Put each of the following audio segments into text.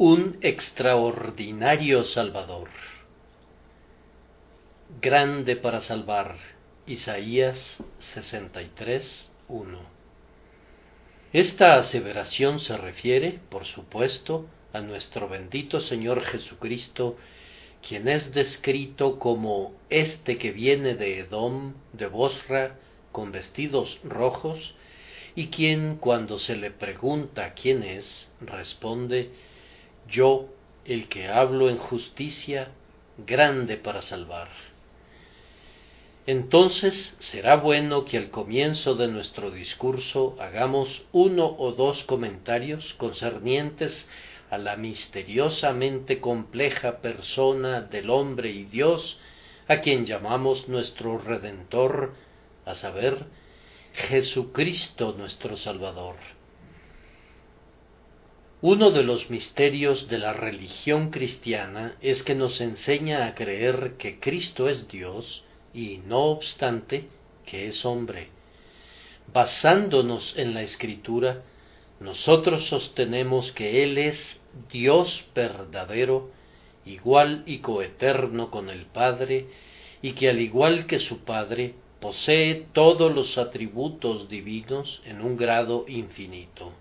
Un extraordinario Salvador. Grande para salvar. Isaías 63, 1. Esta aseveración se refiere, por supuesto, a nuestro bendito Señor Jesucristo, quien es descrito como este que viene de Edom, de Bosra, con vestidos rojos, y quien cuando se le pregunta quién es, responde yo, el que hablo en justicia, grande para salvar. Entonces será bueno que al comienzo de nuestro discurso hagamos uno o dos comentarios concernientes a la misteriosamente compleja persona del hombre y Dios, a quien llamamos nuestro Redentor, a saber, Jesucristo nuestro Salvador. Uno de los misterios de la religión cristiana es que nos enseña a creer que Cristo es Dios y, no obstante, que es hombre. Basándonos en la Escritura, nosotros sostenemos que Él es Dios verdadero, igual y coeterno con el Padre, y que al igual que su Padre, posee todos los atributos divinos en un grado infinito.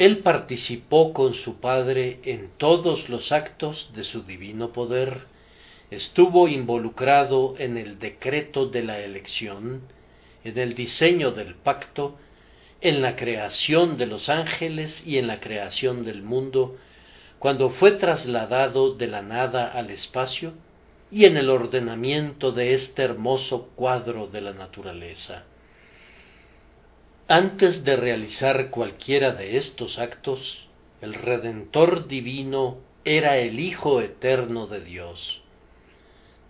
Él participó con su Padre en todos los actos de su divino poder, estuvo involucrado en el decreto de la elección, en el diseño del pacto, en la creación de los ángeles y en la creación del mundo, cuando fue trasladado de la nada al espacio y en el ordenamiento de este hermoso cuadro de la naturaleza. Antes de realizar cualquiera de estos actos, el Redentor divino era el Hijo eterno de Dios.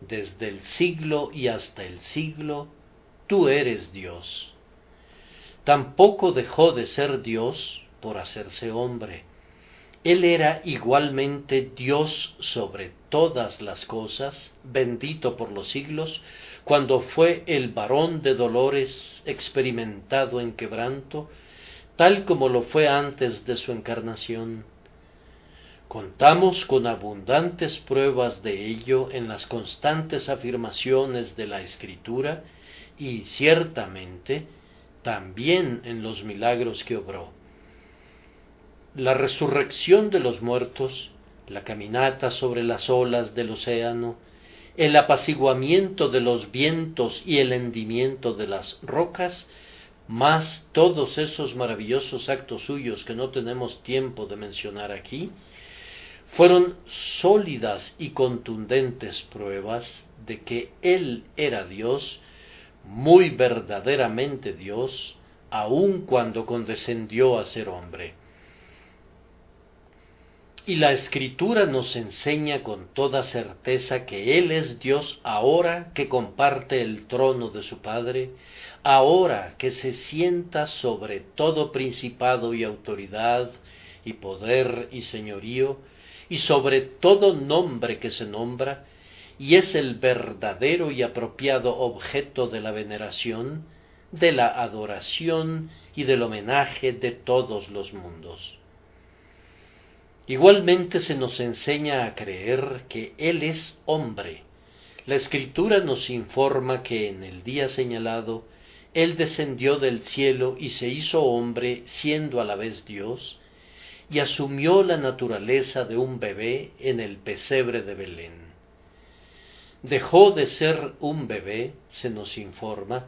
Desde el siglo y hasta el siglo, tú eres Dios. Tampoco dejó de ser Dios por hacerse hombre. Él era igualmente Dios sobre todas las cosas, bendito por los siglos, cuando fue el varón de dolores experimentado en quebranto, tal como lo fue antes de su encarnación. Contamos con abundantes pruebas de ello en las constantes afirmaciones de la Escritura y ciertamente también en los milagros que obró. La resurrección de los muertos, la caminata sobre las olas del océano, el apaciguamiento de los vientos y el hendimiento de las rocas, más todos esos maravillosos actos suyos que no tenemos tiempo de mencionar aquí, fueron sólidas y contundentes pruebas de que Él era Dios, muy verdaderamente Dios, aun cuando condescendió a ser hombre. Y la escritura nos enseña con toda certeza que Él es Dios ahora que comparte el trono de su Padre, ahora que se sienta sobre todo principado y autoridad y poder y señorío, y sobre todo nombre que se nombra, y es el verdadero y apropiado objeto de la veneración, de la adoración y del homenaje de todos los mundos. Igualmente se nos enseña a creer que Él es hombre. La escritura nos informa que en el día señalado Él descendió del cielo y se hizo hombre siendo a la vez Dios, y asumió la naturaleza de un bebé en el pesebre de Belén. Dejó de ser un bebé, se nos informa,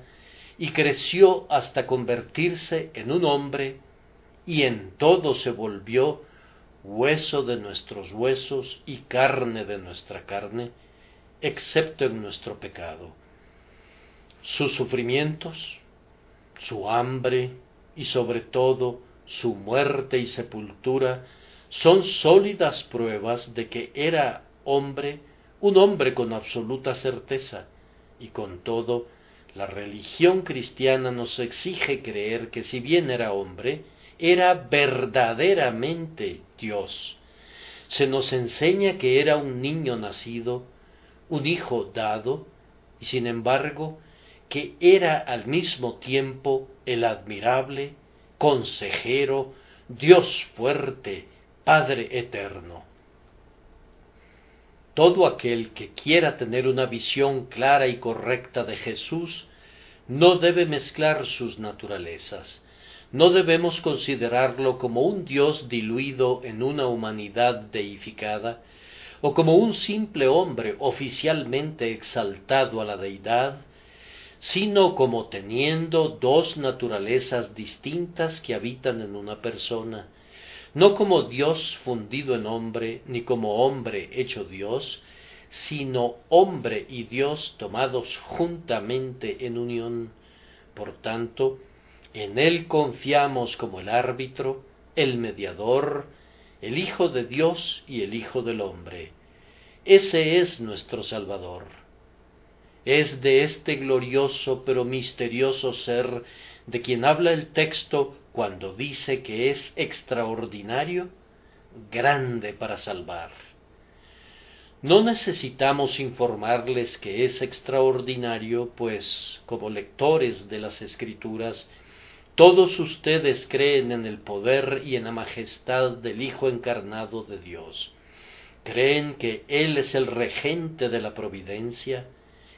y creció hasta convertirse en un hombre, y en todo se volvió hueso de nuestros huesos y carne de nuestra carne, excepto en nuestro pecado. Sus sufrimientos, su hambre y sobre todo su muerte y sepultura son sólidas pruebas de que era hombre, un hombre con absoluta certeza, y con todo, la religión cristiana nos exige creer que si bien era hombre, era verdaderamente Dios. Se nos enseña que era un niño nacido, un hijo dado, y sin embargo que era al mismo tiempo el admirable, consejero, Dios fuerte, Padre eterno. Todo aquel que quiera tener una visión clara y correcta de Jesús no debe mezclar sus naturalezas. No debemos considerarlo como un Dios diluido en una humanidad deificada, o como un simple hombre oficialmente exaltado a la deidad, sino como teniendo dos naturalezas distintas que habitan en una persona, no como Dios fundido en hombre, ni como hombre hecho Dios, sino hombre y Dios tomados juntamente en unión. Por tanto, en Él confiamos como el árbitro, el mediador, el Hijo de Dios y el Hijo del hombre. Ese es nuestro Salvador. Es de este glorioso pero misterioso ser de quien habla el texto cuando dice que es extraordinario, grande para salvar. No necesitamos informarles que es extraordinario, pues como lectores de las Escrituras, todos ustedes creen en el poder y en la majestad del Hijo encarnado de Dios. Creen que Él es el regente de la providencia,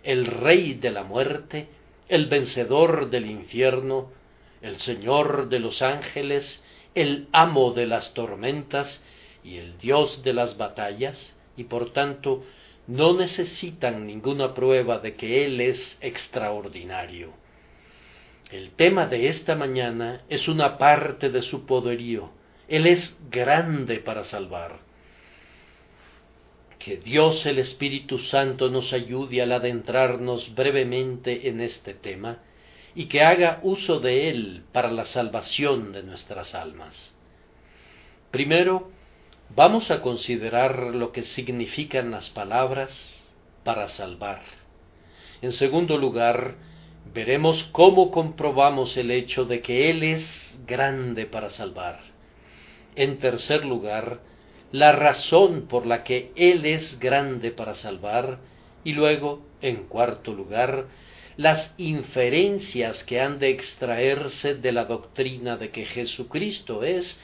el rey de la muerte, el vencedor del infierno, el Señor de los ángeles, el amo de las tormentas y el Dios de las batallas, y por tanto no necesitan ninguna prueba de que Él es extraordinario. El tema de esta mañana es una parte de su poderío. Él es grande para salvar. Que Dios el Espíritu Santo nos ayude al adentrarnos brevemente en este tema y que haga uso de él para la salvación de nuestras almas. Primero, vamos a considerar lo que significan las palabras para salvar. En segundo lugar, veremos cómo comprobamos el hecho de que Él es grande para salvar. En tercer lugar, la razón por la que Él es grande para salvar y luego, en cuarto lugar, las inferencias que han de extraerse de la doctrina de que Jesucristo es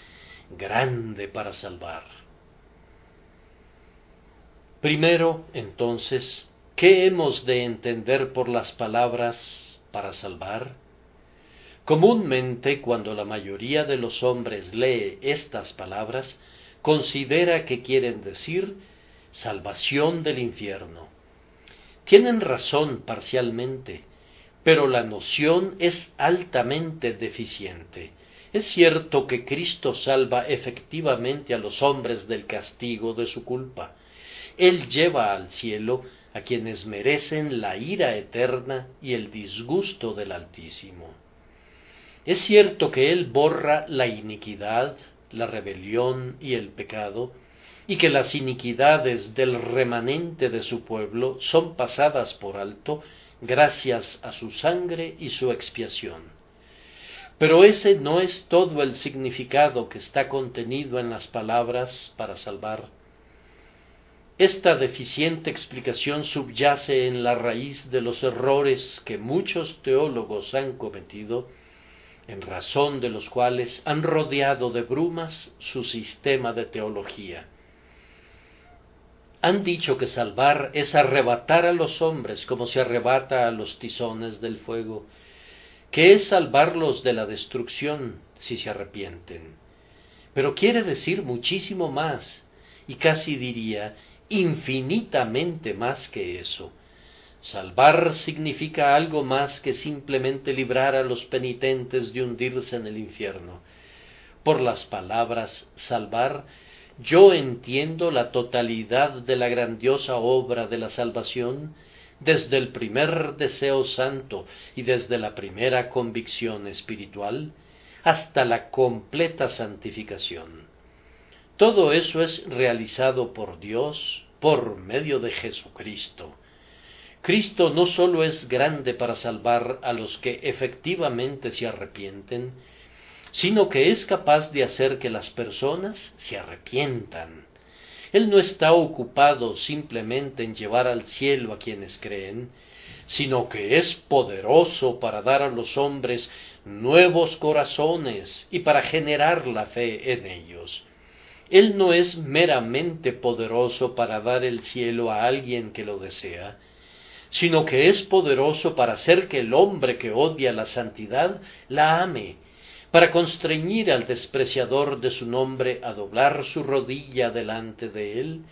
grande para salvar. Primero, entonces, ¿qué hemos de entender por las palabras para salvar? Comúnmente, cuando la mayoría de los hombres lee estas palabras, considera que quieren decir salvación del infierno. Tienen razón parcialmente, pero la noción es altamente deficiente. Es cierto que Cristo salva efectivamente a los hombres del castigo de su culpa. Él lleva al cielo a quienes merecen la ira eterna y el disgusto del Altísimo. Es cierto que Él borra la iniquidad, la rebelión y el pecado, y que las iniquidades del remanente de su pueblo son pasadas por alto gracias a su sangre y su expiación. Pero ese no es todo el significado que está contenido en las palabras para salvar. Esta deficiente explicación subyace en la raíz de los errores que muchos teólogos han cometido en razón de los cuales han rodeado de brumas su sistema de teología. Han dicho que salvar es arrebatar a los hombres como se arrebata a los tizones del fuego, que es salvarlos de la destrucción si se arrepienten. Pero quiere decir muchísimo más, y casi diría infinitamente más que eso. Salvar significa algo más que simplemente librar a los penitentes de hundirse en el infierno. Por las palabras salvar, yo entiendo la totalidad de la grandiosa obra de la salvación desde el primer deseo santo y desde la primera convicción espiritual hasta la completa santificación. Todo eso es realizado por Dios por medio de Jesucristo. Cristo no sólo es grande para salvar a los que efectivamente se arrepienten, sino que es capaz de hacer que las personas se arrepientan. Él no está ocupado simplemente en llevar al cielo a quienes creen, sino que es poderoso para dar a los hombres nuevos corazones y para generar la fe en ellos. Él no es meramente poderoso para dar el cielo a alguien que lo desea, sino que es poderoso para hacer que el hombre que odia la santidad la ame, para constreñir al despreciador de su nombre a doblar su rodilla delante de él,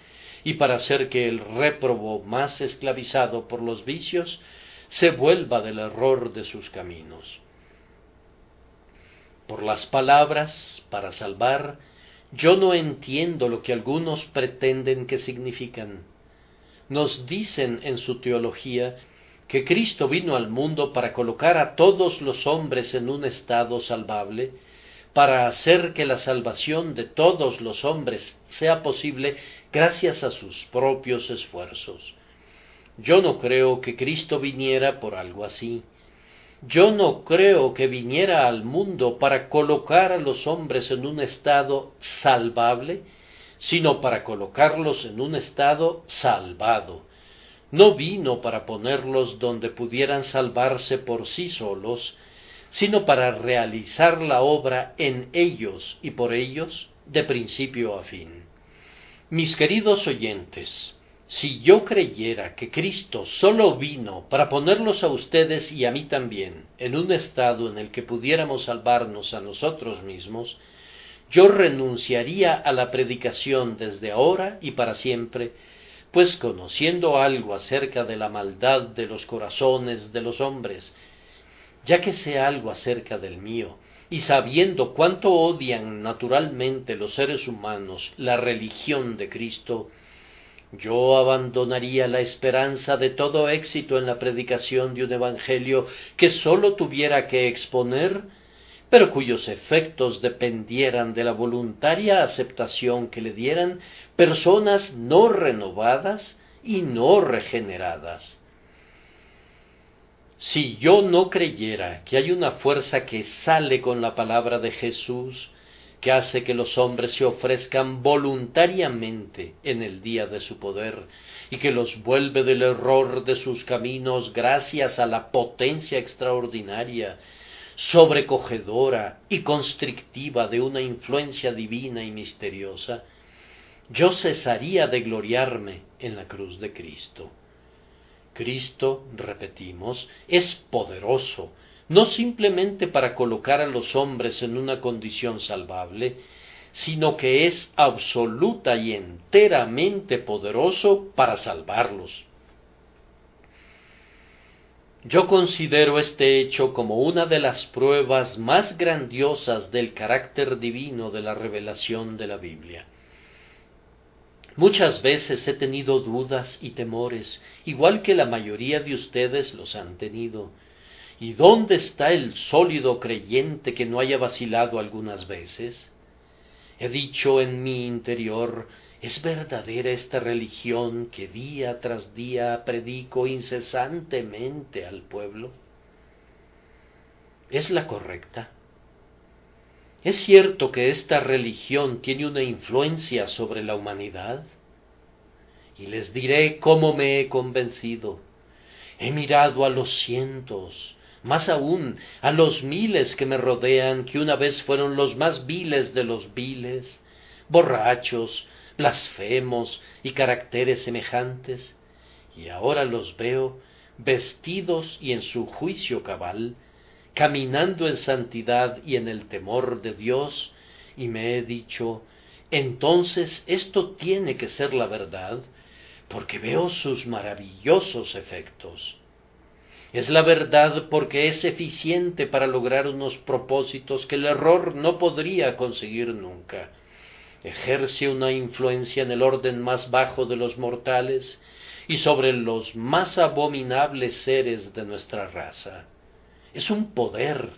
y para hacer que el réprobo más esclavizado por los vicios se vuelva del error de sus caminos. Por las palabras, para salvar, yo no entiendo lo que algunos pretenden que significan. Nos dicen en su teología que Cristo vino al mundo para colocar a todos los hombres en un estado salvable, para hacer que la salvación de todos los hombres sea posible gracias a sus propios esfuerzos. Yo no creo que Cristo viniera por algo así. Yo no creo que viniera al mundo para colocar a los hombres en un estado salvable, sino para colocarlos en un estado salvado. No vino para ponerlos donde pudieran salvarse por sí solos, sino para realizar la obra en ellos y por ellos de principio a fin. Mis queridos oyentes, si yo creyera que Cristo sólo vino para ponerlos a ustedes y a mí también en un estado en el que pudiéramos salvarnos a nosotros mismos, yo renunciaría a la predicación desde ahora y para siempre, pues conociendo algo acerca de la maldad de los corazones de los hombres, ya que sé algo acerca del mío, y sabiendo cuánto odian naturalmente los seres humanos la religión de Cristo, yo abandonaría la esperanza de todo éxito en la predicación de un Evangelio que sólo tuviera que exponer, pero cuyos efectos dependieran de la voluntaria aceptación que le dieran personas no renovadas y no regeneradas. Si yo no creyera que hay una fuerza que sale con la palabra de Jesús, que hace que los hombres se ofrezcan voluntariamente en el día de su poder y que los vuelve del error de sus caminos gracias a la potencia extraordinaria, sobrecogedora y constrictiva de una influencia divina y misteriosa, yo cesaría de gloriarme en la cruz de Cristo. Cristo, repetimos, es poderoso no simplemente para colocar a los hombres en una condición salvable, sino que es absoluta y enteramente poderoso para salvarlos. Yo considero este hecho como una de las pruebas más grandiosas del carácter divino de la revelación de la Biblia. Muchas veces he tenido dudas y temores, igual que la mayoría de ustedes los han tenido, ¿Y dónde está el sólido creyente que no haya vacilado algunas veces? He dicho en mi interior, ¿es verdadera esta religión que día tras día predico incesantemente al pueblo? ¿Es la correcta? ¿Es cierto que esta religión tiene una influencia sobre la humanidad? Y les diré cómo me he convencido. He mirado a los cientos, más aún a los miles que me rodean, que una vez fueron los más viles de los viles, borrachos, blasfemos y caracteres semejantes, y ahora los veo vestidos y en su juicio cabal, caminando en santidad y en el temor de Dios, y me he dicho, entonces esto tiene que ser la verdad, porque veo sus maravillosos efectos. Es la verdad porque es eficiente para lograr unos propósitos que el error no podría conseguir nunca. Ejerce una influencia en el orden más bajo de los mortales y sobre los más abominables seres de nuestra raza. Es un poder,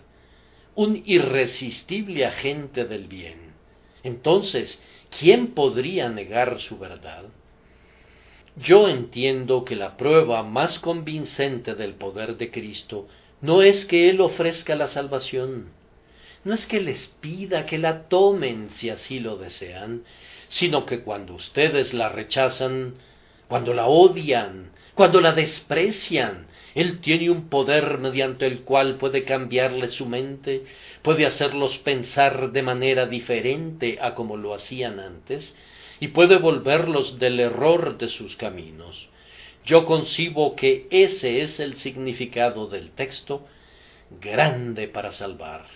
un irresistible agente del bien. Entonces, ¿quién podría negar su verdad? Yo entiendo que la prueba más convincente del poder de Cristo no es que Él ofrezca la salvación, no es que les pida que la tomen si así lo desean, sino que cuando ustedes la rechazan, cuando la odian, cuando la desprecian, Él tiene un poder mediante el cual puede cambiarle su mente, puede hacerlos pensar de manera diferente a como lo hacían antes, y puede volverlos del error de sus caminos. Yo concibo que ese es el significado del texto, grande para salvar.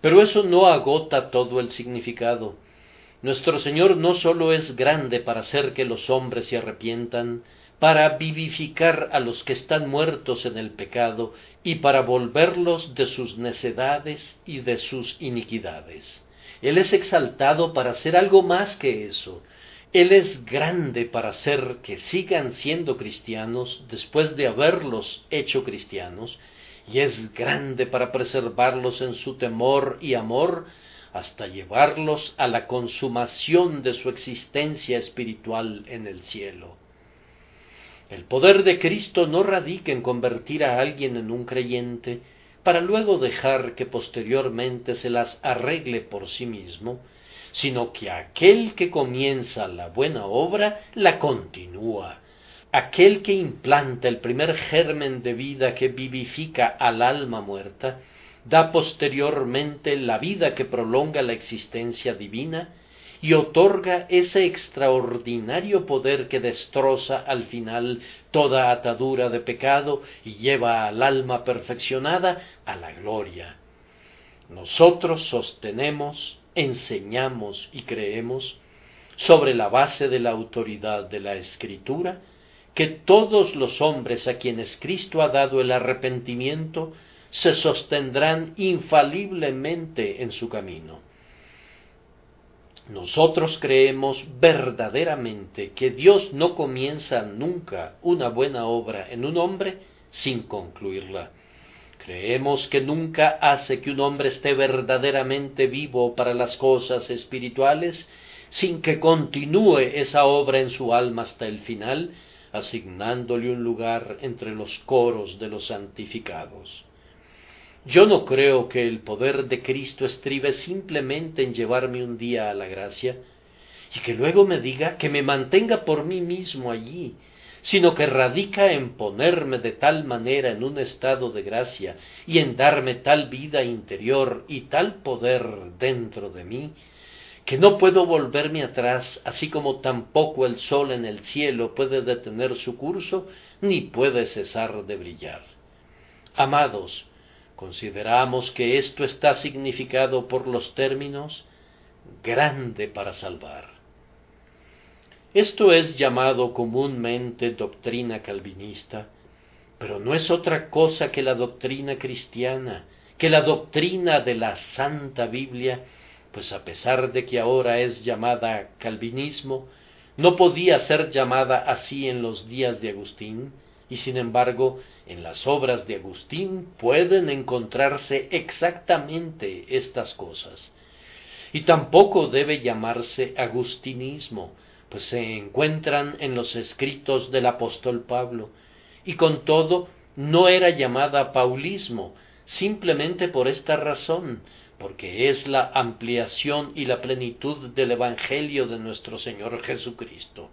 Pero eso no agota todo el significado. Nuestro Señor no sólo es grande para hacer que los hombres se arrepientan, para vivificar a los que están muertos en el pecado y para volverlos de sus necedades y de sus iniquidades. Él es exaltado para hacer algo más que eso. Él es grande para hacer que sigan siendo cristianos después de haberlos hecho cristianos, y es grande para preservarlos en su temor y amor hasta llevarlos a la consumación de su existencia espiritual en el cielo. El poder de Cristo no radica en convertir a alguien en un creyente para luego dejar que posteriormente se las arregle por sí mismo, sino que aquel que comienza la buena obra la continúa. Aquel que implanta el primer germen de vida que vivifica al alma muerta, da posteriormente la vida que prolonga la existencia divina y otorga ese extraordinario poder que destroza al final toda atadura de pecado y lleva al alma perfeccionada a la gloria. Nosotros sostenemos, enseñamos y creemos, sobre la base de la autoridad de la Escritura, que todos los hombres a quienes Cristo ha dado el arrepentimiento se sostendrán infaliblemente en su camino nosotros creemos verdaderamente que Dios no comienza nunca una buena obra en un hombre sin concluirla. Creemos que nunca hace que un hombre esté verdaderamente vivo para las cosas espirituales sin que continúe esa obra en su alma hasta el final, asignándole un lugar entre los coros de los santificados. Yo no creo que el poder de Cristo estribe simplemente en llevarme un día a la gracia y que luego me diga que me mantenga por mí mismo allí, sino que radica en ponerme de tal manera en un estado de gracia y en darme tal vida interior y tal poder dentro de mí, que no puedo volverme atrás, así como tampoco el sol en el cielo puede detener su curso, ni puede cesar de brillar. Amados, Consideramos que esto está significado por los términos grande para salvar. Esto es llamado comúnmente doctrina calvinista, pero no es otra cosa que la doctrina cristiana, que la doctrina de la Santa Biblia, pues a pesar de que ahora es llamada calvinismo, no podía ser llamada así en los días de Agustín, y sin embargo en las obras de Agustín pueden encontrarse exactamente estas cosas. Y tampoco debe llamarse agustinismo, pues se encuentran en los escritos del apóstol Pablo, y con todo no era llamada paulismo, simplemente por esta razón, porque es la ampliación y la plenitud del Evangelio de nuestro Señor Jesucristo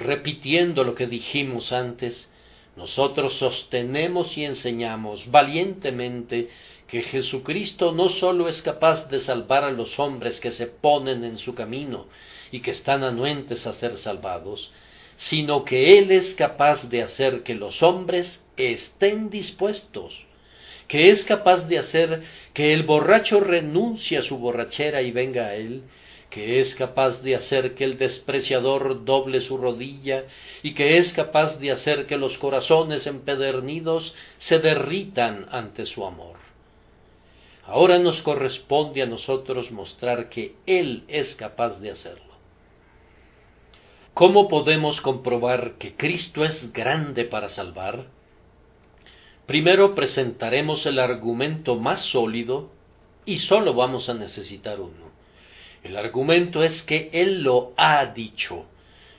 repitiendo lo que dijimos antes, nosotros sostenemos y enseñamos valientemente que Jesucristo no sólo es capaz de salvar a los hombres que se ponen en su camino y que están anuentes a ser salvados, sino que Él es capaz de hacer que los hombres estén dispuestos, que es capaz de hacer que el borracho renuncie a su borrachera y venga a Él, que es capaz de hacer que el despreciador doble su rodilla y que es capaz de hacer que los corazones empedernidos se derritan ante su amor. Ahora nos corresponde a nosotros mostrar que Él es capaz de hacerlo. ¿Cómo podemos comprobar que Cristo es grande para salvar? Primero presentaremos el argumento más sólido y sólo vamos a necesitar uno. El argumento es que Él lo ha dicho.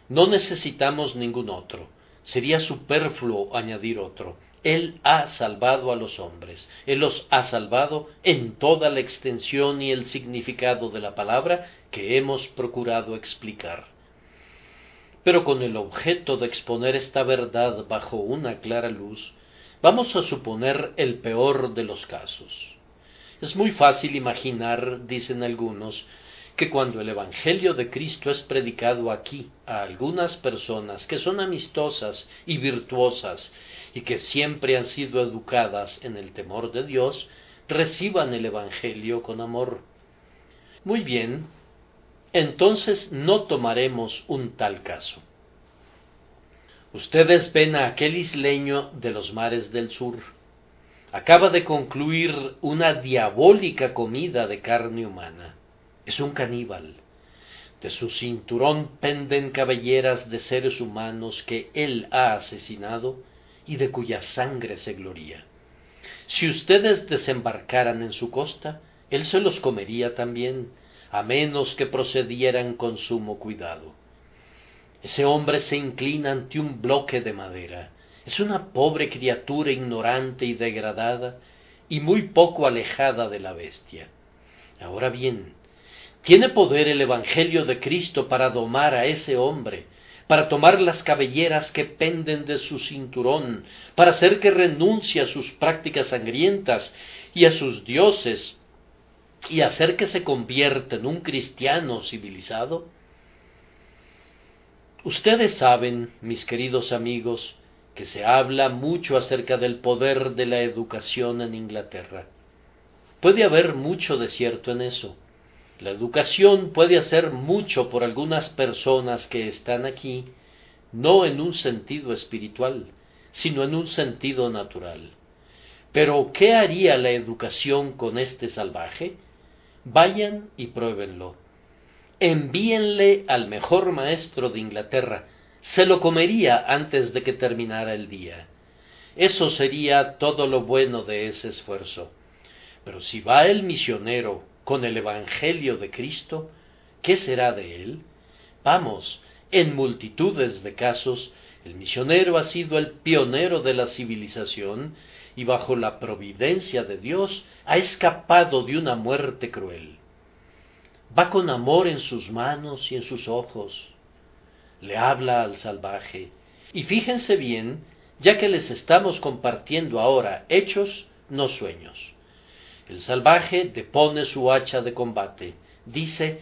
No necesitamos ningún otro. Sería superfluo añadir otro. Él ha salvado a los hombres. Él los ha salvado en toda la extensión y el significado de la palabra que hemos procurado explicar. pero con el objeto de exponer esta verdad bajo una clara luz, vamos a suponer el peor de los casos. Es muy fácil imaginar, dicen algunos, que cuando el Evangelio de Cristo es predicado aquí a algunas personas que son amistosas y virtuosas y que siempre han sido educadas en el temor de Dios, reciban el Evangelio con amor. Muy bien, entonces no tomaremos un tal caso. Ustedes ven a aquel isleño de los mares del sur. Acaba de concluir una diabólica comida de carne humana. Es un caníbal. De su cinturón penden cabelleras de seres humanos que él ha asesinado y de cuya sangre se gloria. Si ustedes desembarcaran en su costa, él se los comería también, a menos que procedieran con sumo cuidado. Ese hombre se inclina ante un bloque de madera. Es una pobre criatura ignorante y degradada y muy poco alejada de la bestia. Ahora bien, ¿tiene poder el Evangelio de Cristo para domar a ese hombre, para tomar las cabelleras que penden de su cinturón, para hacer que renuncie a sus prácticas sangrientas y a sus dioses, y hacer que se convierta en un cristiano civilizado? Ustedes saben, mis queridos amigos, que se habla mucho acerca del poder de la educación en Inglaterra. Puede haber mucho de cierto en eso. La educación puede hacer mucho por algunas personas que están aquí, no en un sentido espiritual, sino en un sentido natural. Pero, ¿qué haría la educación con este salvaje? Vayan y pruébenlo. Envíenle al mejor maestro de Inglaterra. Se lo comería antes de que terminara el día. Eso sería todo lo bueno de ese esfuerzo. Pero si va el misionero con el Evangelio de Cristo, ¿qué será de él? Vamos, en multitudes de casos, el misionero ha sido el pionero de la civilización y bajo la providencia de Dios ha escapado de una muerte cruel. Va con amor en sus manos y en sus ojos. Le habla al salvaje. Y fíjense bien, ya que les estamos compartiendo ahora hechos, no sueños. El salvaje depone su hacha de combate. Dice,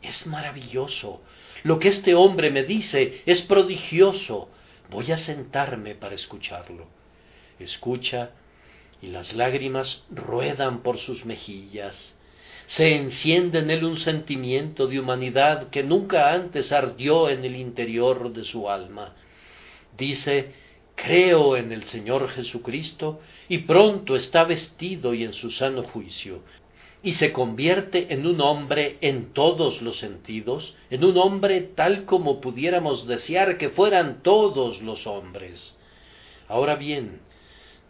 es maravilloso. Lo que este hombre me dice es prodigioso. Voy a sentarme para escucharlo escucha y las lágrimas ruedan por sus mejillas. Se enciende en él un sentimiento de humanidad que nunca antes ardió en el interior de su alma. Dice, creo en el Señor Jesucristo y pronto está vestido y en su sano juicio, y se convierte en un hombre en todos los sentidos, en un hombre tal como pudiéramos desear que fueran todos los hombres. Ahora bien,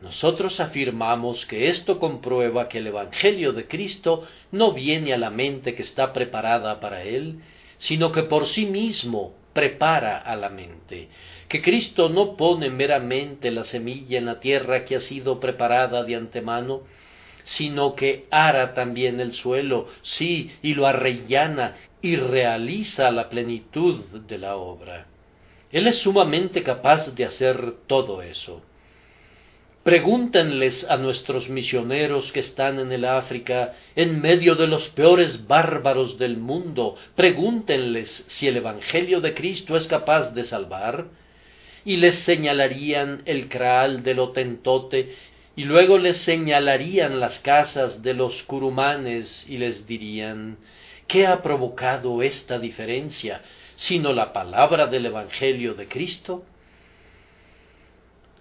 nosotros afirmamos que esto comprueba que el Evangelio de Cristo no viene a la mente que está preparada para él, sino que por sí mismo prepara a la mente, que Cristo no pone meramente la semilla en la tierra que ha sido preparada de antemano, sino que ara también el suelo, sí, y lo arrellana y realiza la plenitud de la obra. Él es sumamente capaz de hacer todo eso. Pregúntenles a nuestros misioneros que están en el África, en medio de los peores bárbaros del mundo, pregúntenles si el Evangelio de Cristo es capaz de salvar, y les señalarían el craal del Otentote, y luego les señalarían las casas de los curumanes, y les dirían, ¿qué ha provocado esta diferencia, sino la palabra del Evangelio de Cristo?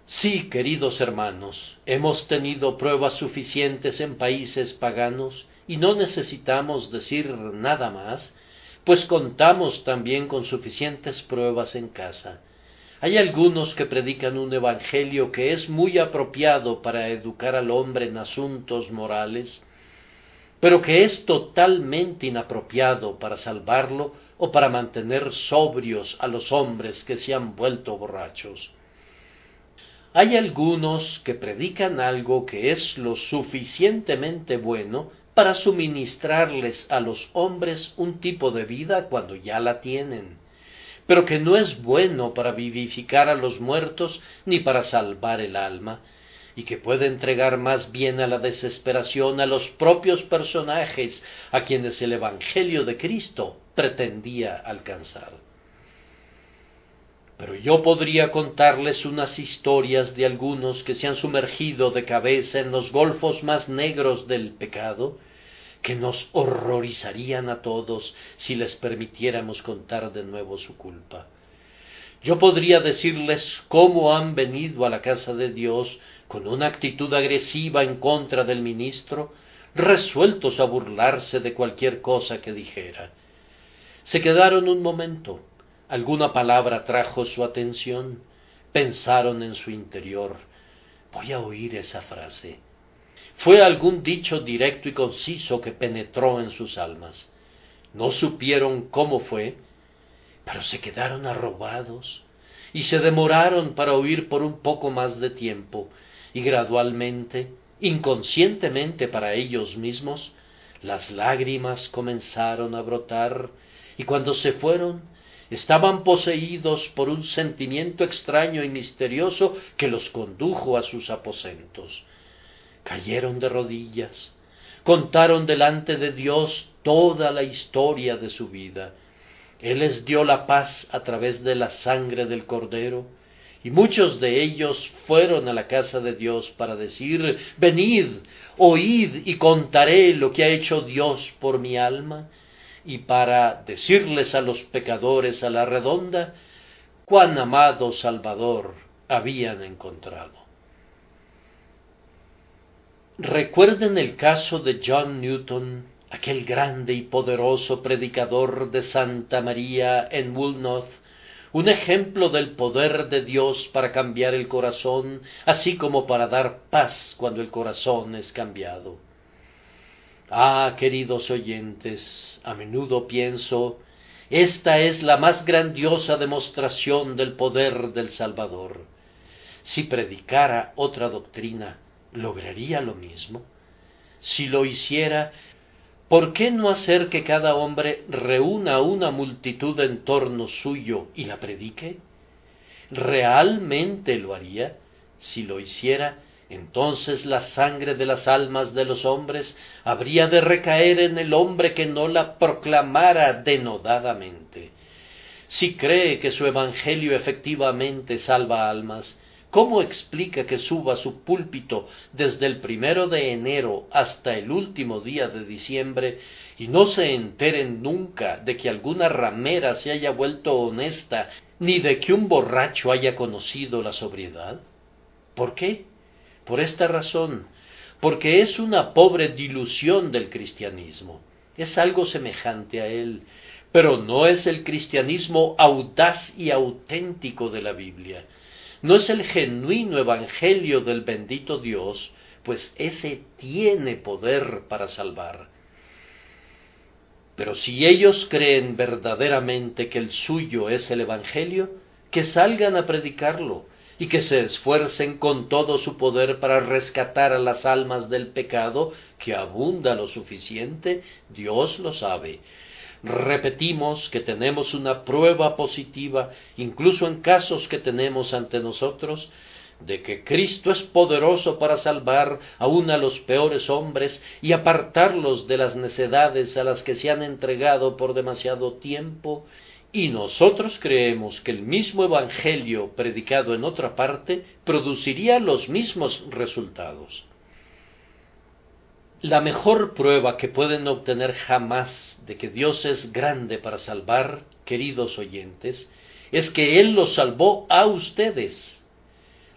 Sí, queridos hermanos, hemos tenido pruebas suficientes en países paganos y no necesitamos decir nada más, pues contamos también con suficientes pruebas en casa. Hay algunos que predican un evangelio que es muy apropiado para educar al hombre en asuntos morales, pero que es totalmente inapropiado para salvarlo o para mantener sobrios a los hombres que se han vuelto borrachos. Hay algunos que predican algo que es lo suficientemente bueno para suministrarles a los hombres un tipo de vida cuando ya la tienen. pero que no es bueno para vivificar a los muertos ni para salvar el alma, y que puede entregar más bien a la desesperación a los propios personajes a quienes el Evangelio de Cristo pretendía alcanzar. Pero yo podría contarles unas historias de algunos que se han sumergido de cabeza en los golfos más negros del pecado, que nos horrorizarían a todos si les permitiéramos contar de nuevo su culpa. Yo podría decirles cómo han venido a la casa de Dios con una actitud agresiva en contra del ministro, resueltos a burlarse de cualquier cosa que dijera. Se quedaron un momento, alguna palabra trajo su atención, pensaron en su interior, voy a oír esa frase. Fue algún dicho directo y conciso que penetró en sus almas. No supieron cómo fue, pero se quedaron arrobados y se demoraron para oír por un poco más de tiempo, y gradualmente, inconscientemente para ellos mismos, las lágrimas comenzaron a brotar, y cuando se fueron, estaban poseídos por un sentimiento extraño y misterioso que los condujo a sus aposentos cayeron de rodillas, contaron delante de Dios toda la historia de su vida. Él les dio la paz a través de la sangre del Cordero, y muchos de ellos fueron a la casa de Dios para decir, venid, oíd y contaré lo que ha hecho Dios por mi alma, y para decirles a los pecadores a la redonda, cuán amado Salvador habían encontrado. Recuerden el caso de John Newton, aquel grande y poderoso predicador de Santa María en Woolnoth, un ejemplo del poder de Dios para cambiar el corazón, así como para dar paz cuando el corazón es cambiado. Ah, queridos oyentes, a menudo pienso, esta es la más grandiosa demostración del poder del Salvador. Si predicara otra doctrina, ¿lograría lo mismo? Si lo hiciera, ¿por qué no hacer que cada hombre reúna una multitud en torno suyo y la predique? ¿Realmente lo haría? Si lo hiciera, entonces la sangre de las almas de los hombres habría de recaer en el hombre que no la proclamara denodadamente. Si cree que su Evangelio efectivamente salva almas, ¿Cómo explica que suba su púlpito desde el primero de enero hasta el último día de diciembre y no se enteren nunca de que alguna ramera se haya vuelto honesta ni de que un borracho haya conocido la sobriedad? ¿Por qué? Por esta razón, porque es una pobre dilución del cristianismo, es algo semejante a él, pero no es el cristianismo audaz y auténtico de la Biblia no es el genuino evangelio del bendito Dios, pues ese tiene poder para salvar. Pero si ellos creen verdaderamente que el suyo es el Evangelio, que salgan a predicarlo y que se esfuercen con todo su poder para rescatar a las almas del pecado, que abunda lo suficiente, Dios lo sabe, repetimos que tenemos una prueba positiva, incluso en casos que tenemos ante nosotros, de que Cristo es poderoso para salvar aun a los peores hombres y apartarlos de las necedades a las que se han entregado por demasiado tiempo, y nosotros creemos que el mismo Evangelio predicado en otra parte produciría los mismos resultados. La mejor prueba que pueden obtener jamás de que Dios es grande para salvar, queridos oyentes, es que Él los salvó a ustedes.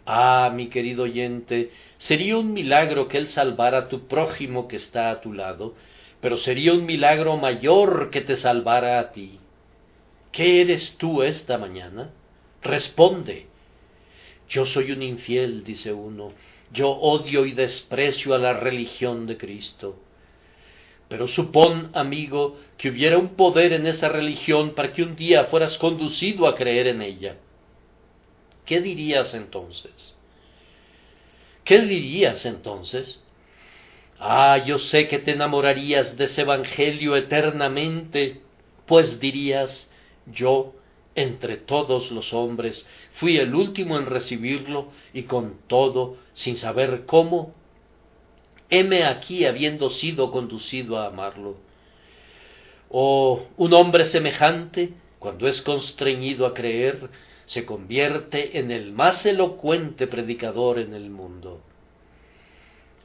Ah, mi querido oyente, sería un milagro que Él salvara a tu prójimo que está a tu lado, pero sería un milagro mayor que te salvara a ti. ¿Qué eres tú esta mañana? Responde. Yo soy un infiel, dice uno, yo odio y desprecio a la religión de Cristo. Pero supón, amigo, que hubiera un poder en esa religión para que un día fueras conducido a creer en ella. ¿Qué dirías entonces? ¿Qué dirías entonces? Ah, yo sé que te enamorarías de ese Evangelio eternamente, pues dirías, yo, entre todos los hombres, fui el último en recibirlo, y con todo, sin saber cómo, heme aquí habiendo sido conducido a amarlo. Oh, un hombre semejante, cuando es constreñido a creer, se convierte en el más elocuente predicador en el mundo.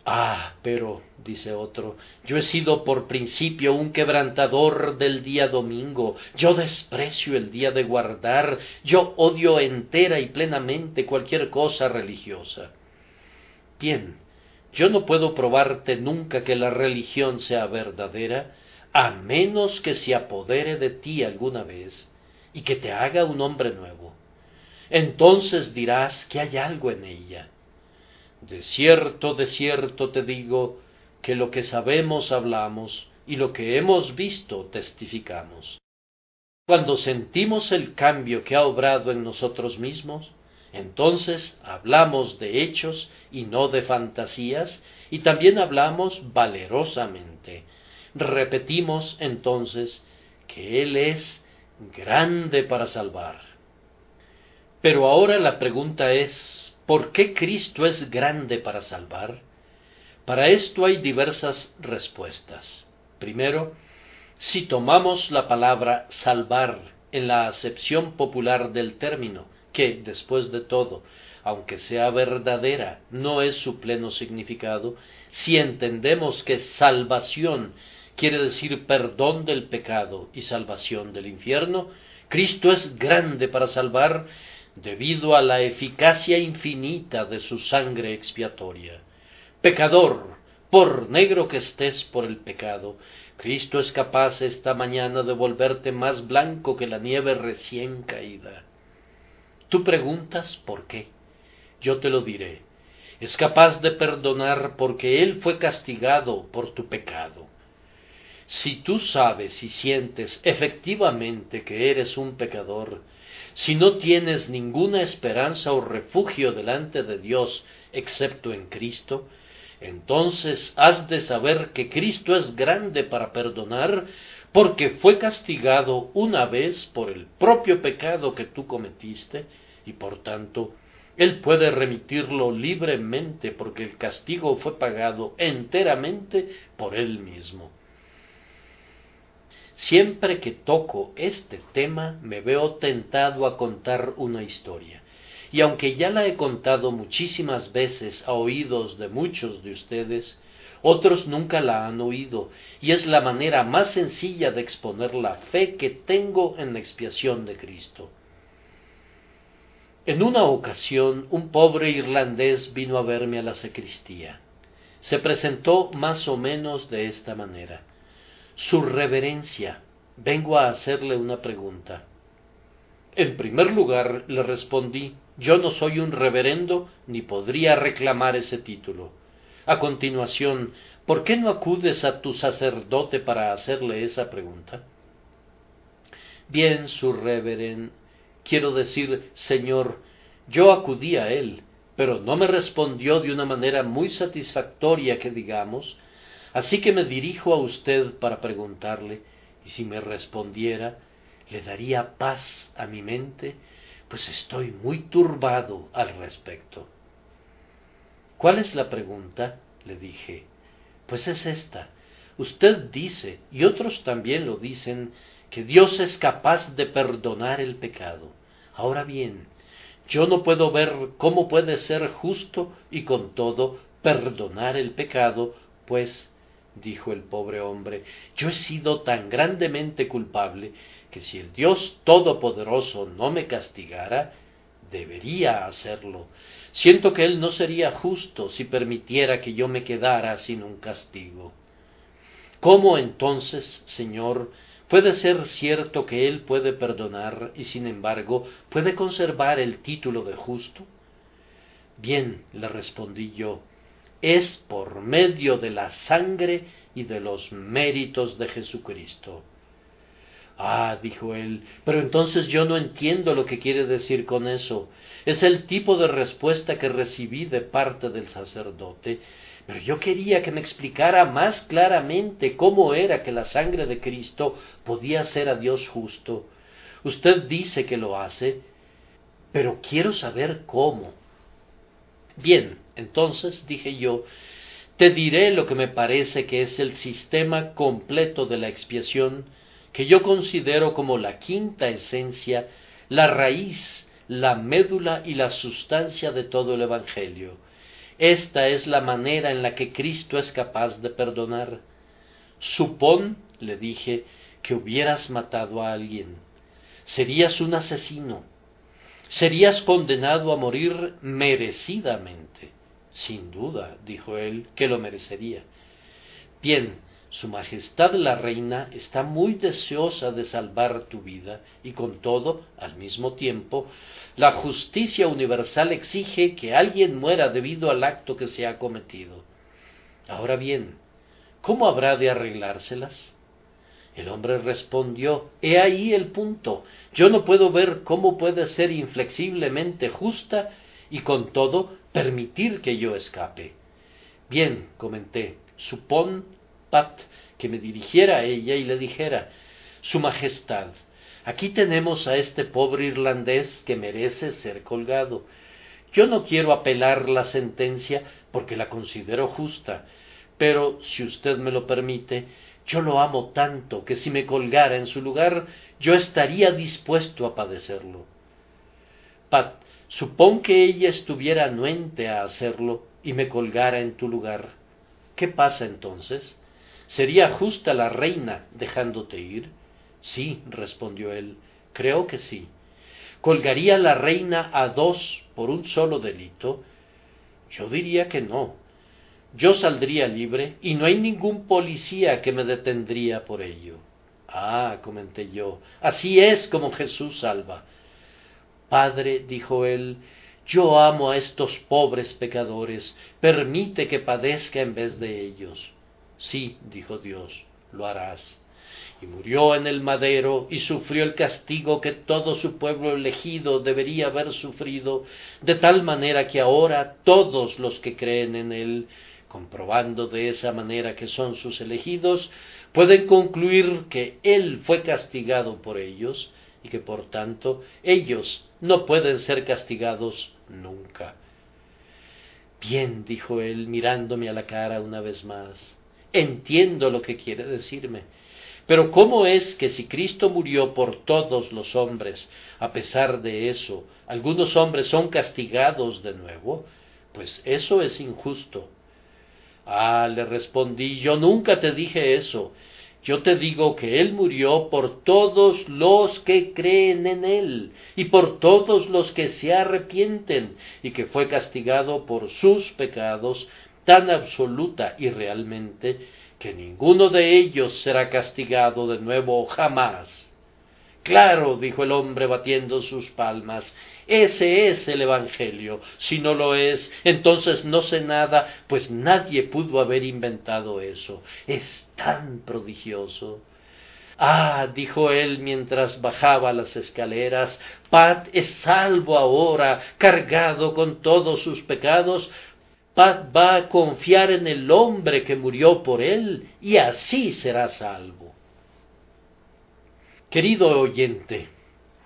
Ah, pero, dice otro, yo he sido por principio un quebrantador del día domingo, yo desprecio el día de guardar, yo odio entera y plenamente cualquier cosa religiosa. Bien, yo no puedo probarte nunca que la religión sea verdadera, a menos que se apodere de ti alguna vez y que te haga un hombre nuevo. Entonces dirás que hay algo en ella de cierto, de cierto te digo, que lo que sabemos hablamos y lo que hemos visto testificamos. Cuando sentimos el cambio que ha obrado en nosotros mismos, entonces hablamos de hechos y no de fantasías, y también hablamos valerosamente. Repetimos entonces que Él es grande para salvar. Pero ahora la pregunta es, ¿Por qué Cristo es grande para salvar? Para esto hay diversas respuestas. Primero, si tomamos la palabra salvar en la acepción popular del término, que, después de todo, aunque sea verdadera, no es su pleno significado, si entendemos que salvación quiere decir perdón del pecado y salvación del infierno, Cristo es grande para salvar debido a la eficacia infinita de su sangre expiatoria. Pecador, por negro que estés por el pecado, Cristo es capaz esta mañana de volverte más blanco que la nieve recién caída. Tú preguntas por qué. Yo te lo diré. Es capaz de perdonar porque Él fue castigado por tu pecado. Si tú sabes y sientes efectivamente que eres un pecador, si no tienes ninguna esperanza o refugio delante de Dios excepto en Cristo, entonces has de saber que Cristo es grande para perdonar, porque fue castigado una vez por el propio pecado que tú cometiste, y por tanto Él puede remitirlo libremente porque el castigo fue pagado enteramente por Él mismo. Siempre que toco este tema me veo tentado a contar una historia. Y aunque ya la he contado muchísimas veces a oídos de muchos de ustedes, otros nunca la han oído, y es la manera más sencilla de exponer la fe que tengo en la expiación de Cristo. En una ocasión un pobre irlandés vino a verme a la sacristía. Se presentó más o menos de esta manera. Su reverencia, vengo a hacerle una pregunta. En primer lugar, le respondí, yo no soy un reverendo ni podría reclamar ese título. A continuación, ¿por qué no acudes a tu sacerdote para hacerle esa pregunta? Bien, su reveren, quiero decir, señor, yo acudí a él, pero no me respondió de una manera muy satisfactoria que digamos, Así que me dirijo a usted para preguntarle, y si me respondiera, le daría paz a mi mente, pues estoy muy turbado al respecto. ¿Cuál es la pregunta? le dije. Pues es esta. Usted dice, y otros también lo dicen, que Dios es capaz de perdonar el pecado. Ahora bien, yo no puedo ver cómo puede ser justo y con todo perdonar el pecado, pues dijo el pobre hombre, yo he sido tan grandemente culpable que si el Dios Todopoderoso no me castigara, debería hacerlo. Siento que Él no sería justo si permitiera que yo me quedara sin un castigo. ¿Cómo entonces, Señor, puede ser cierto que Él puede perdonar y sin embargo puede conservar el título de justo? Bien, le respondí yo, es por medio de la sangre y de los méritos de Jesucristo. Ah, dijo él, pero entonces yo no entiendo lo que quiere decir con eso. Es el tipo de respuesta que recibí de parte del sacerdote, pero yo quería que me explicara más claramente cómo era que la sangre de Cristo podía ser a Dios justo. Usted dice que lo hace, pero quiero saber cómo. Bien, entonces dije yo, te diré lo que me parece que es el sistema completo de la expiación que yo considero como la quinta esencia, la raíz, la médula y la sustancia de todo el Evangelio. Esta es la manera en la que Cristo es capaz de perdonar. Supón, le dije, que hubieras matado a alguien. Serías un asesino. Serías condenado a morir merecidamente. Sin duda, dijo él, que lo merecería. Bien, su Majestad la Reina está muy deseosa de salvar tu vida y con todo, al mismo tiempo, la justicia universal exige que alguien muera debido al acto que se ha cometido. Ahora bien, ¿cómo habrá de arreglárselas? El hombre respondió He ahí el punto. Yo no puedo ver cómo puede ser inflexiblemente justa y con todo permitir que yo escape. Bien, comenté, supón que me dirigiera a ella y le dijera Su Majestad, aquí tenemos a este pobre irlandés que merece ser colgado. Yo no quiero apelar la sentencia porque la considero justa, pero si usted me lo permite, yo lo amo tanto que si me colgara en su lugar, yo estaría dispuesto a padecerlo. Pat, supón que ella estuviera anuente a hacerlo y me colgara en tu lugar. ¿Qué pasa entonces? ¿Sería justa la reina dejándote ir? Sí, respondió él, creo que sí. ¿Colgaría la reina a dos por un solo delito? Yo diría que no. Yo saldría libre y no hay ningún policía que me detendría por ello. Ah, comenté yo, así es como Jesús salva. Padre, dijo él, yo amo a estos pobres pecadores, permite que padezca en vez de ellos. Sí, dijo Dios, lo harás. Y murió en el madero y sufrió el castigo que todo su pueblo elegido debería haber sufrido, de tal manera que ahora todos los que creen en él, comprobando de esa manera que son sus elegidos, pueden concluir que él fue castigado por ellos y que por tanto ellos no pueden ser castigados nunca. Bien, dijo él, mirándome a la cara una vez más, entiendo lo que quiere decirme. Pero ¿cómo es que si Cristo murió por todos los hombres, a pesar de eso, algunos hombres son castigados de nuevo? Pues eso es injusto. Ah, le respondí, yo nunca te dije eso. Yo te digo que Él murió por todos los que creen en Él y por todos los que se arrepienten y que fue castigado por sus pecados tan absoluta y realmente que ninguno de ellos será castigado de nuevo jamás. Claro, dijo el hombre batiendo sus palmas, ese es el Evangelio. Si no lo es, entonces no sé nada, pues nadie pudo haber inventado eso. Es tan prodigioso. Ah, dijo él mientras bajaba las escaleras, Pat es salvo ahora, cargado con todos sus pecados, Pat va a confiar en el hombre que murió por él y así será salvo. Querido oyente,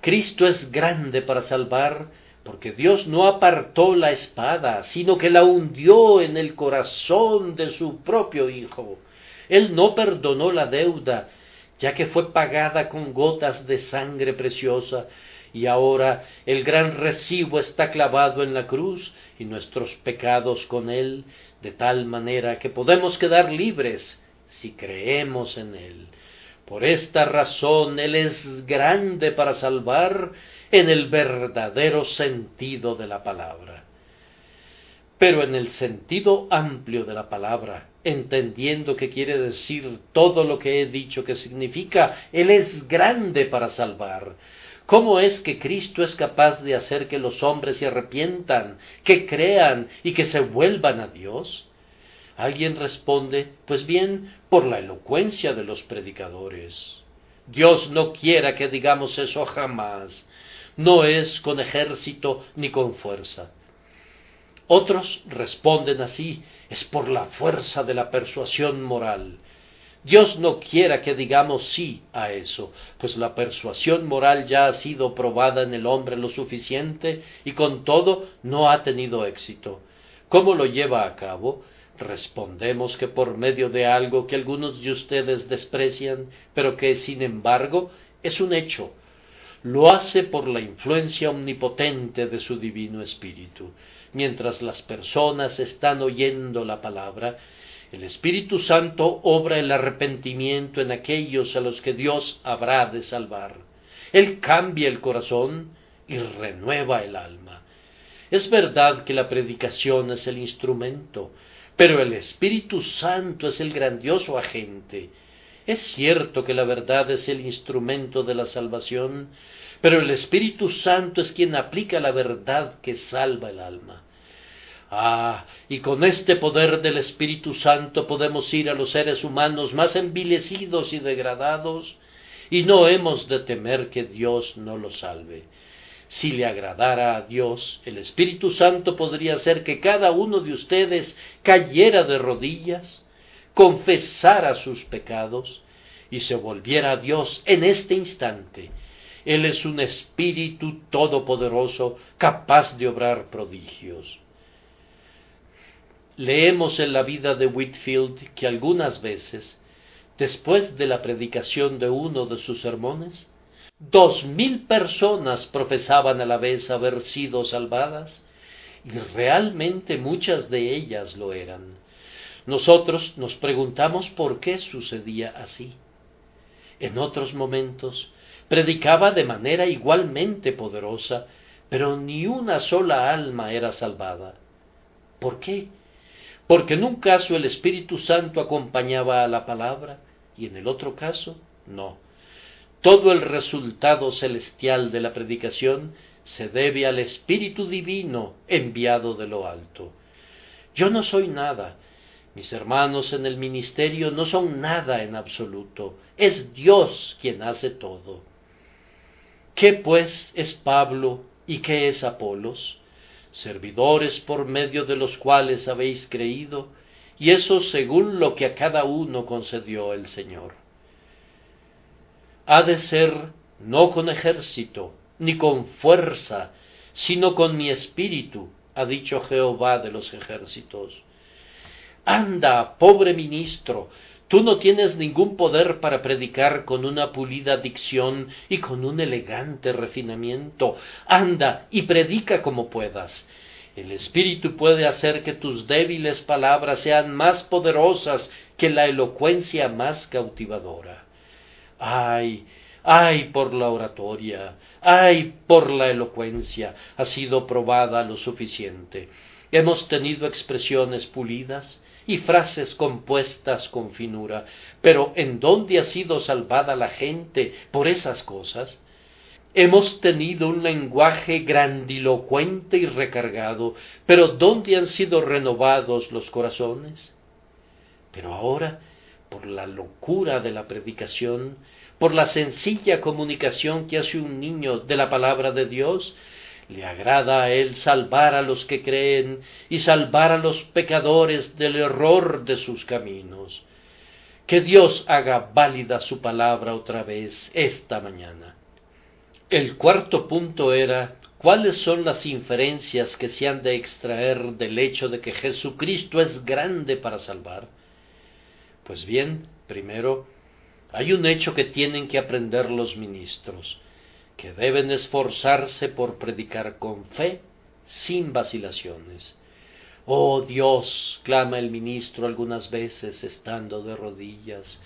Cristo es grande para salvar porque Dios no apartó la espada, sino que la hundió en el corazón de su propio Hijo. Él no perdonó la deuda, ya que fue pagada con gotas de sangre preciosa, y ahora el gran recibo está clavado en la cruz y nuestros pecados con él, de tal manera que podemos quedar libres si creemos en él. Por esta razón Él es grande para salvar en el verdadero sentido de la palabra. Pero en el sentido amplio de la palabra, entendiendo que quiere decir todo lo que he dicho que significa, Él es grande para salvar, ¿Cómo es que Cristo es capaz de hacer que los hombres se arrepientan, que crean y que se vuelvan a Dios? Alguien responde, pues bien, por la elocuencia de los predicadores. Dios no quiera que digamos eso jamás. No es con ejército ni con fuerza. Otros responden así, es por la fuerza de la persuasión moral. Dios no quiera que digamos sí a eso, pues la persuasión moral ya ha sido probada en el hombre lo suficiente y con todo no ha tenido éxito. ¿Cómo lo lleva a cabo? Respondemos que por medio de algo que algunos de ustedes desprecian, pero que sin embargo es un hecho. Lo hace por la influencia omnipotente de su divino espíritu. Mientras las personas están oyendo la palabra, el Espíritu Santo obra el arrepentimiento en aquellos a los que Dios habrá de salvar. Él cambia el corazón y renueva el alma. Es verdad que la predicación es el instrumento, pero el Espíritu Santo es el grandioso agente. Es cierto que la verdad es el instrumento de la salvación, pero el Espíritu Santo es quien aplica la verdad que salva el alma. Ah, y con este poder del Espíritu Santo podemos ir a los seres humanos más envilecidos y degradados, y no hemos de temer que Dios no los salve. Si le agradara a Dios, el Espíritu Santo podría hacer que cada uno de ustedes cayera de rodillas, confesara sus pecados y se volviera a Dios en este instante. Él es un Espíritu todopoderoso, capaz de obrar prodigios. Leemos en la vida de Whitfield que algunas veces, después de la predicación de uno de sus sermones, dos mil personas profesaban a la vez haber sido salvadas, y realmente muchas de ellas lo eran. Nosotros nos preguntamos por qué sucedía así. En otros momentos predicaba de manera igualmente poderosa, pero ni una sola alma era salvada. ¿Por qué? porque en un caso el Espíritu Santo acompañaba a la palabra y en el otro caso no. Todo el resultado celestial de la predicación se debe al Espíritu Divino enviado de lo alto. Yo no soy nada, mis hermanos en el ministerio no son nada en absoluto, es Dios quien hace todo. ¿Qué pues es Pablo y qué es Apolos? servidores por medio de los cuales habéis creído, y eso según lo que a cada uno concedió el Señor. Ha de ser no con ejército, ni con fuerza, sino con mi espíritu, ha dicho Jehová de los ejércitos. Anda, pobre ministro, Tú no tienes ningún poder para predicar con una pulida dicción y con un elegante refinamiento. Anda y predica como puedas. El Espíritu puede hacer que tus débiles palabras sean más poderosas que la elocuencia más cautivadora. Ay, ay por la oratoria, ay por la elocuencia, ha sido probada lo suficiente. Hemos tenido expresiones pulidas, y frases compuestas con finura. Pero ¿en dónde ha sido salvada la gente por esas cosas? Hemos tenido un lenguaje grandilocuente y recargado, pero ¿dónde han sido renovados los corazones? Pero ahora, por la locura de la predicación, por la sencilla comunicación que hace un niño de la palabra de Dios, le agrada a él salvar a los que creen y salvar a los pecadores del error de sus caminos. Que Dios haga válida su palabra otra vez esta mañana. El cuarto punto era cuáles son las inferencias que se han de extraer del hecho de que Jesucristo es grande para salvar. Pues bien, primero, hay un hecho que tienen que aprender los ministros que deben esforzarse por predicar con fe, sin vacilaciones. Oh Dios, clama el ministro algunas veces estando de rodillas,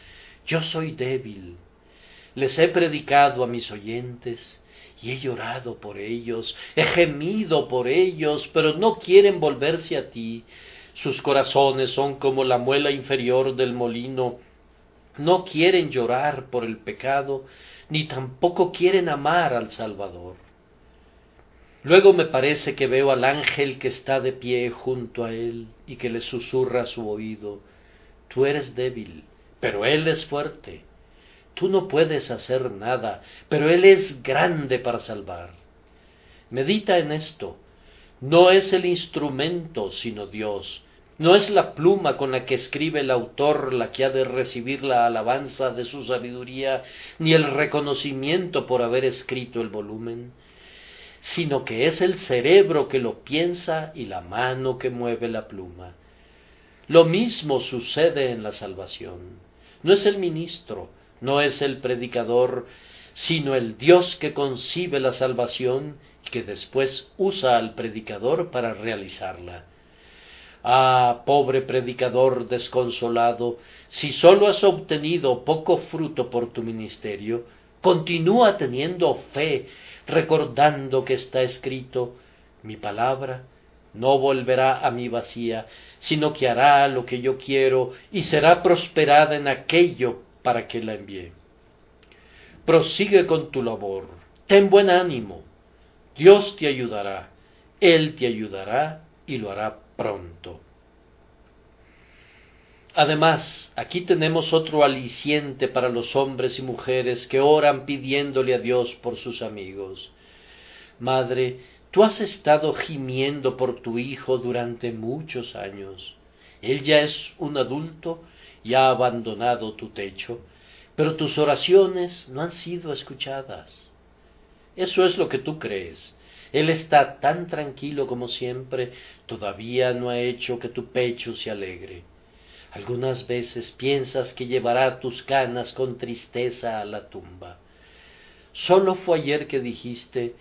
yo soy débil. Les he predicado a mis oyentes y he llorado por ellos, he gemido por ellos, pero no quieren volverse a ti. Sus corazones son como la muela inferior del molino, no quieren llorar por el pecado, ni tampoco quieren amar al Salvador. Luego me parece que veo al ángel que está de pie junto a él y que le susurra a su oído Tú eres débil, pero él es fuerte. Tú no puedes hacer nada, pero él es grande para salvar. Medita en esto. No es el instrumento, sino Dios. No es la pluma con la que escribe el autor la que ha de recibir la alabanza de su sabiduría, ni el reconocimiento por haber escrito el volumen, sino que es el cerebro que lo piensa y la mano que mueve la pluma. Lo mismo sucede en la salvación. No es el ministro, no es el predicador, sino el Dios que concibe la salvación que después usa al predicador para realizarla. Ah, pobre predicador desconsolado, si sólo has obtenido poco fruto por tu ministerio, continúa teniendo fe, recordando que está escrito mi palabra no volverá a mí vacía, sino que hará lo que yo quiero y será prosperada en aquello para que la envié. Prosigue con tu labor, ten buen ánimo, Dios te ayudará, Él te ayudará y lo hará pronto. Además, aquí tenemos otro aliciente para los hombres y mujeres que oran pidiéndole a Dios por sus amigos. Madre, tú has estado gimiendo por tu hijo durante muchos años. Él ya es un adulto y ha abandonado tu techo, pero tus oraciones no han sido escuchadas. Eso es lo que tú crees. Él está tan tranquilo como siempre, todavía no ha hecho que tu pecho se alegre. Algunas veces piensas que llevará tus canas con tristeza a la tumba. Solo fue ayer que dijiste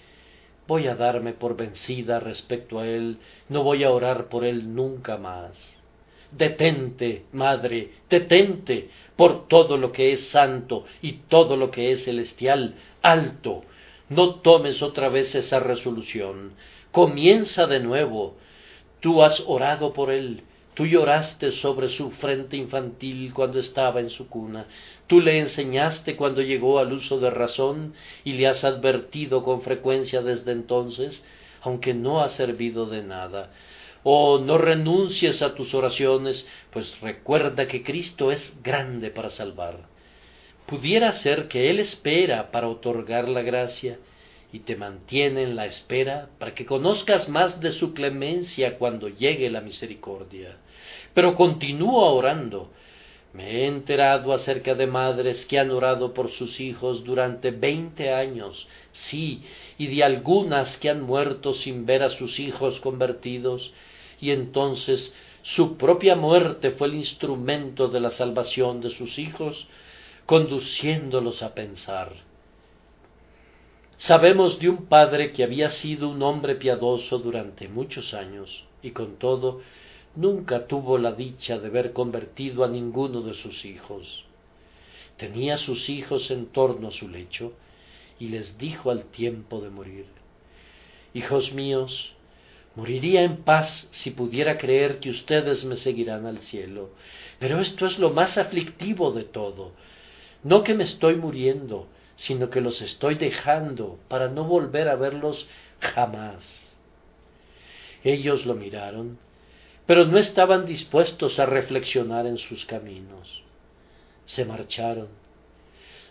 voy a darme por vencida respecto a él, no voy a orar por él nunca más. Detente, madre, detente por todo lo que es santo y todo lo que es celestial, alto. No tomes otra vez esa resolución. Comienza de nuevo. Tú has orado por él, Tú lloraste sobre su frente infantil cuando estaba en su cuna. Tú le enseñaste cuando llegó al uso de razón y le has advertido con frecuencia desde entonces, aunque no ha servido de nada. Oh, no renuncies a tus oraciones, pues recuerda que Cristo es grande para salvar. Pudiera ser que Él espera para otorgar la gracia, y te mantiene en la espera para que conozcas más de su clemencia cuando llegue la misericordia. Pero continúa orando. Me he enterado acerca de madres que han orado por sus hijos durante veinte años, sí, y de algunas que han muerto sin ver a sus hijos convertidos, y entonces su propia muerte fue el instrumento de la salvación de sus hijos, conduciéndolos a pensar Sabemos de un padre que había sido un hombre piadoso durante muchos años y con todo nunca tuvo la dicha de ver convertido a ninguno de sus hijos. Tenía sus hijos en torno a su lecho y les dijo al tiempo de morir Hijos míos, moriría en paz si pudiera creer que ustedes me seguirán al cielo, pero esto es lo más aflictivo de todo. No que me estoy muriendo, sino que los estoy dejando para no volver a verlos jamás. Ellos lo miraron, pero no estaban dispuestos a reflexionar en sus caminos. Se marcharon.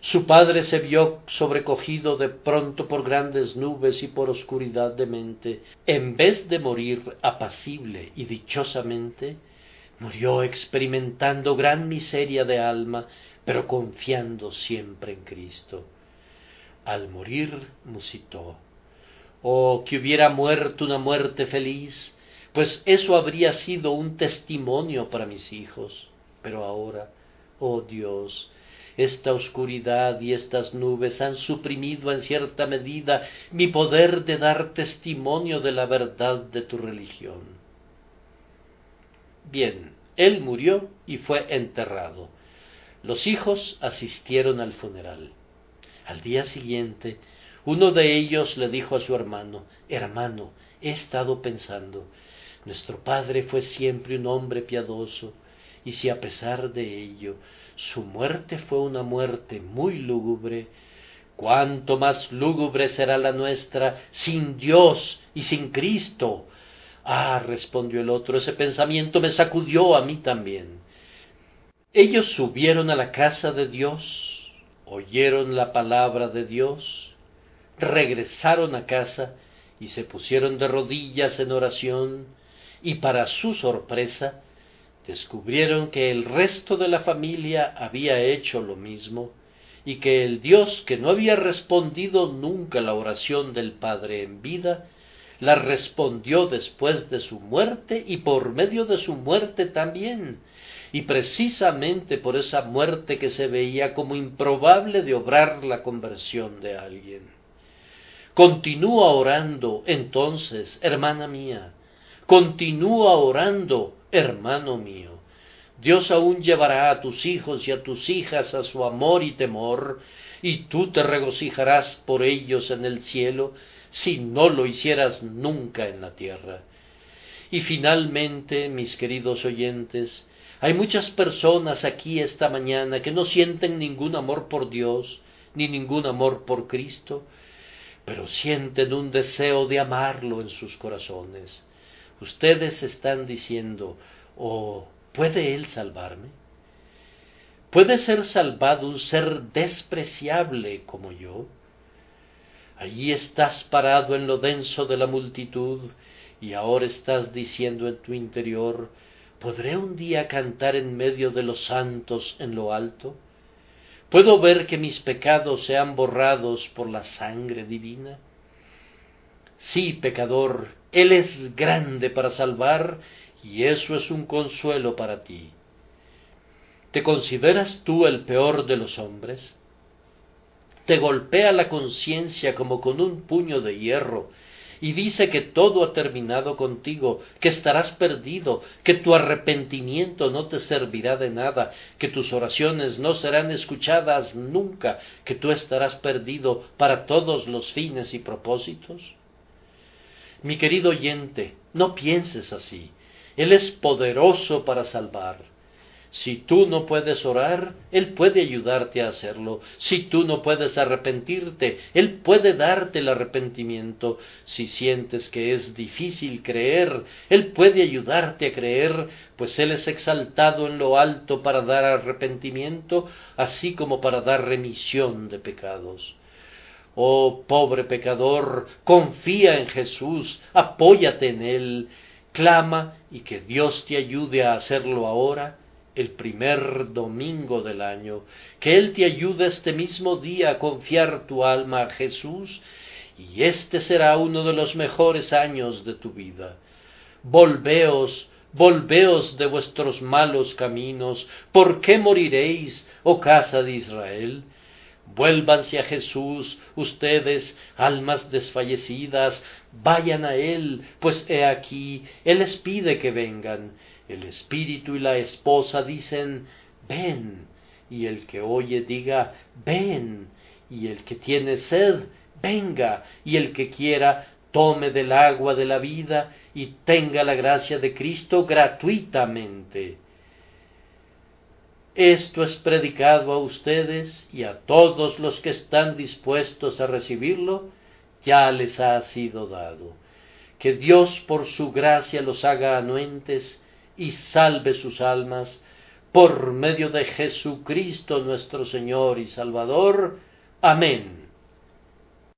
Su padre se vio sobrecogido de pronto por grandes nubes y por oscuridad de mente. En vez de morir apacible y dichosamente, murió experimentando gran miseria de alma, pero confiando siempre en Cristo al morir musitó. Oh, que hubiera muerto una muerte feliz, pues eso habría sido un testimonio para mis hijos. Pero ahora, oh Dios, esta oscuridad y estas nubes han suprimido en cierta medida mi poder de dar testimonio de la verdad de tu religión. Bien, él murió y fue enterrado. Los hijos asistieron al funeral. Al día siguiente, uno de ellos le dijo a su hermano, Hermano, he estado pensando, nuestro padre fue siempre un hombre piadoso, y si a pesar de ello su muerte fue una muerte muy lúgubre, cuánto más lúgubre será la nuestra sin Dios y sin Cristo. Ah, respondió el otro, ese pensamiento me sacudió a mí también. Ellos subieron a la casa de Dios, oyeron la palabra de Dios, regresaron a casa y se pusieron de rodillas en oración y para su sorpresa Descubrieron que el resto de la familia había hecho lo mismo y que el Dios que no había respondido nunca la oración del Padre en vida, la respondió después de su muerte y por medio de su muerte también, y precisamente por esa muerte que se veía como improbable de obrar la conversión de alguien. Continúa orando, entonces, hermana mía, continúa orando, hermano mío. Dios aún llevará a tus hijos y a tus hijas a su amor y temor, y tú te regocijarás por ellos en el cielo, si no lo hicieras nunca en la tierra. Y finalmente, mis queridos oyentes, hay muchas personas aquí esta mañana que no sienten ningún amor por Dios, ni ningún amor por Cristo, pero sienten un deseo de amarlo en sus corazones. Ustedes están diciendo, oh, ¿Puede Él salvarme? ¿Puede ser salvado un ser despreciable como yo? Allí estás parado en lo denso de la multitud y ahora estás diciendo en tu interior, ¿podré un día cantar en medio de los santos en lo alto? ¿Puedo ver que mis pecados sean borrados por la sangre divina? Sí, pecador, Él es grande para salvar y eso es un consuelo para ti. ¿Te consideras tú el peor de los hombres? Te golpea la conciencia como con un puño de hierro y dice que todo ha terminado contigo, que estarás perdido, que tu arrepentimiento no te servirá de nada, que tus oraciones no serán escuchadas nunca, que tú estarás perdido para todos los fines y propósitos? Mi querido oyente, no pienses así. Él es poderoso para salvar. Si tú no puedes orar, Él puede ayudarte a hacerlo. Si tú no puedes arrepentirte, Él puede darte el arrepentimiento. Si sientes que es difícil creer, Él puede ayudarte a creer, pues Él es exaltado en lo alto para dar arrepentimiento, así como para dar remisión de pecados. Oh pobre pecador, confía en Jesús, apóyate en Él, clama y que Dios te ayude a hacerlo ahora, el primer domingo del año, que Él te ayude este mismo día a confiar tu alma a Jesús, y este será uno de los mejores años de tu vida. Volveos, volveos de vuestros malos caminos, ¿por qué moriréis, oh casa de Israel? Vuélvanse a Jesús, ustedes, almas desfallecidas, vayan a Él, pues he aquí, Él les pide que vengan. El espíritu y la esposa dicen, ven, y el que oye diga, ven, y el que tiene sed, venga, y el que quiera, tome del agua de la vida y tenga la gracia de Cristo gratuitamente. Esto es predicado a ustedes y a todos los que están dispuestos a recibirlo, ya les ha sido dado. Que Dios por su gracia los haga anuentes y salve sus almas por medio de Jesucristo nuestro Señor y Salvador. Amén.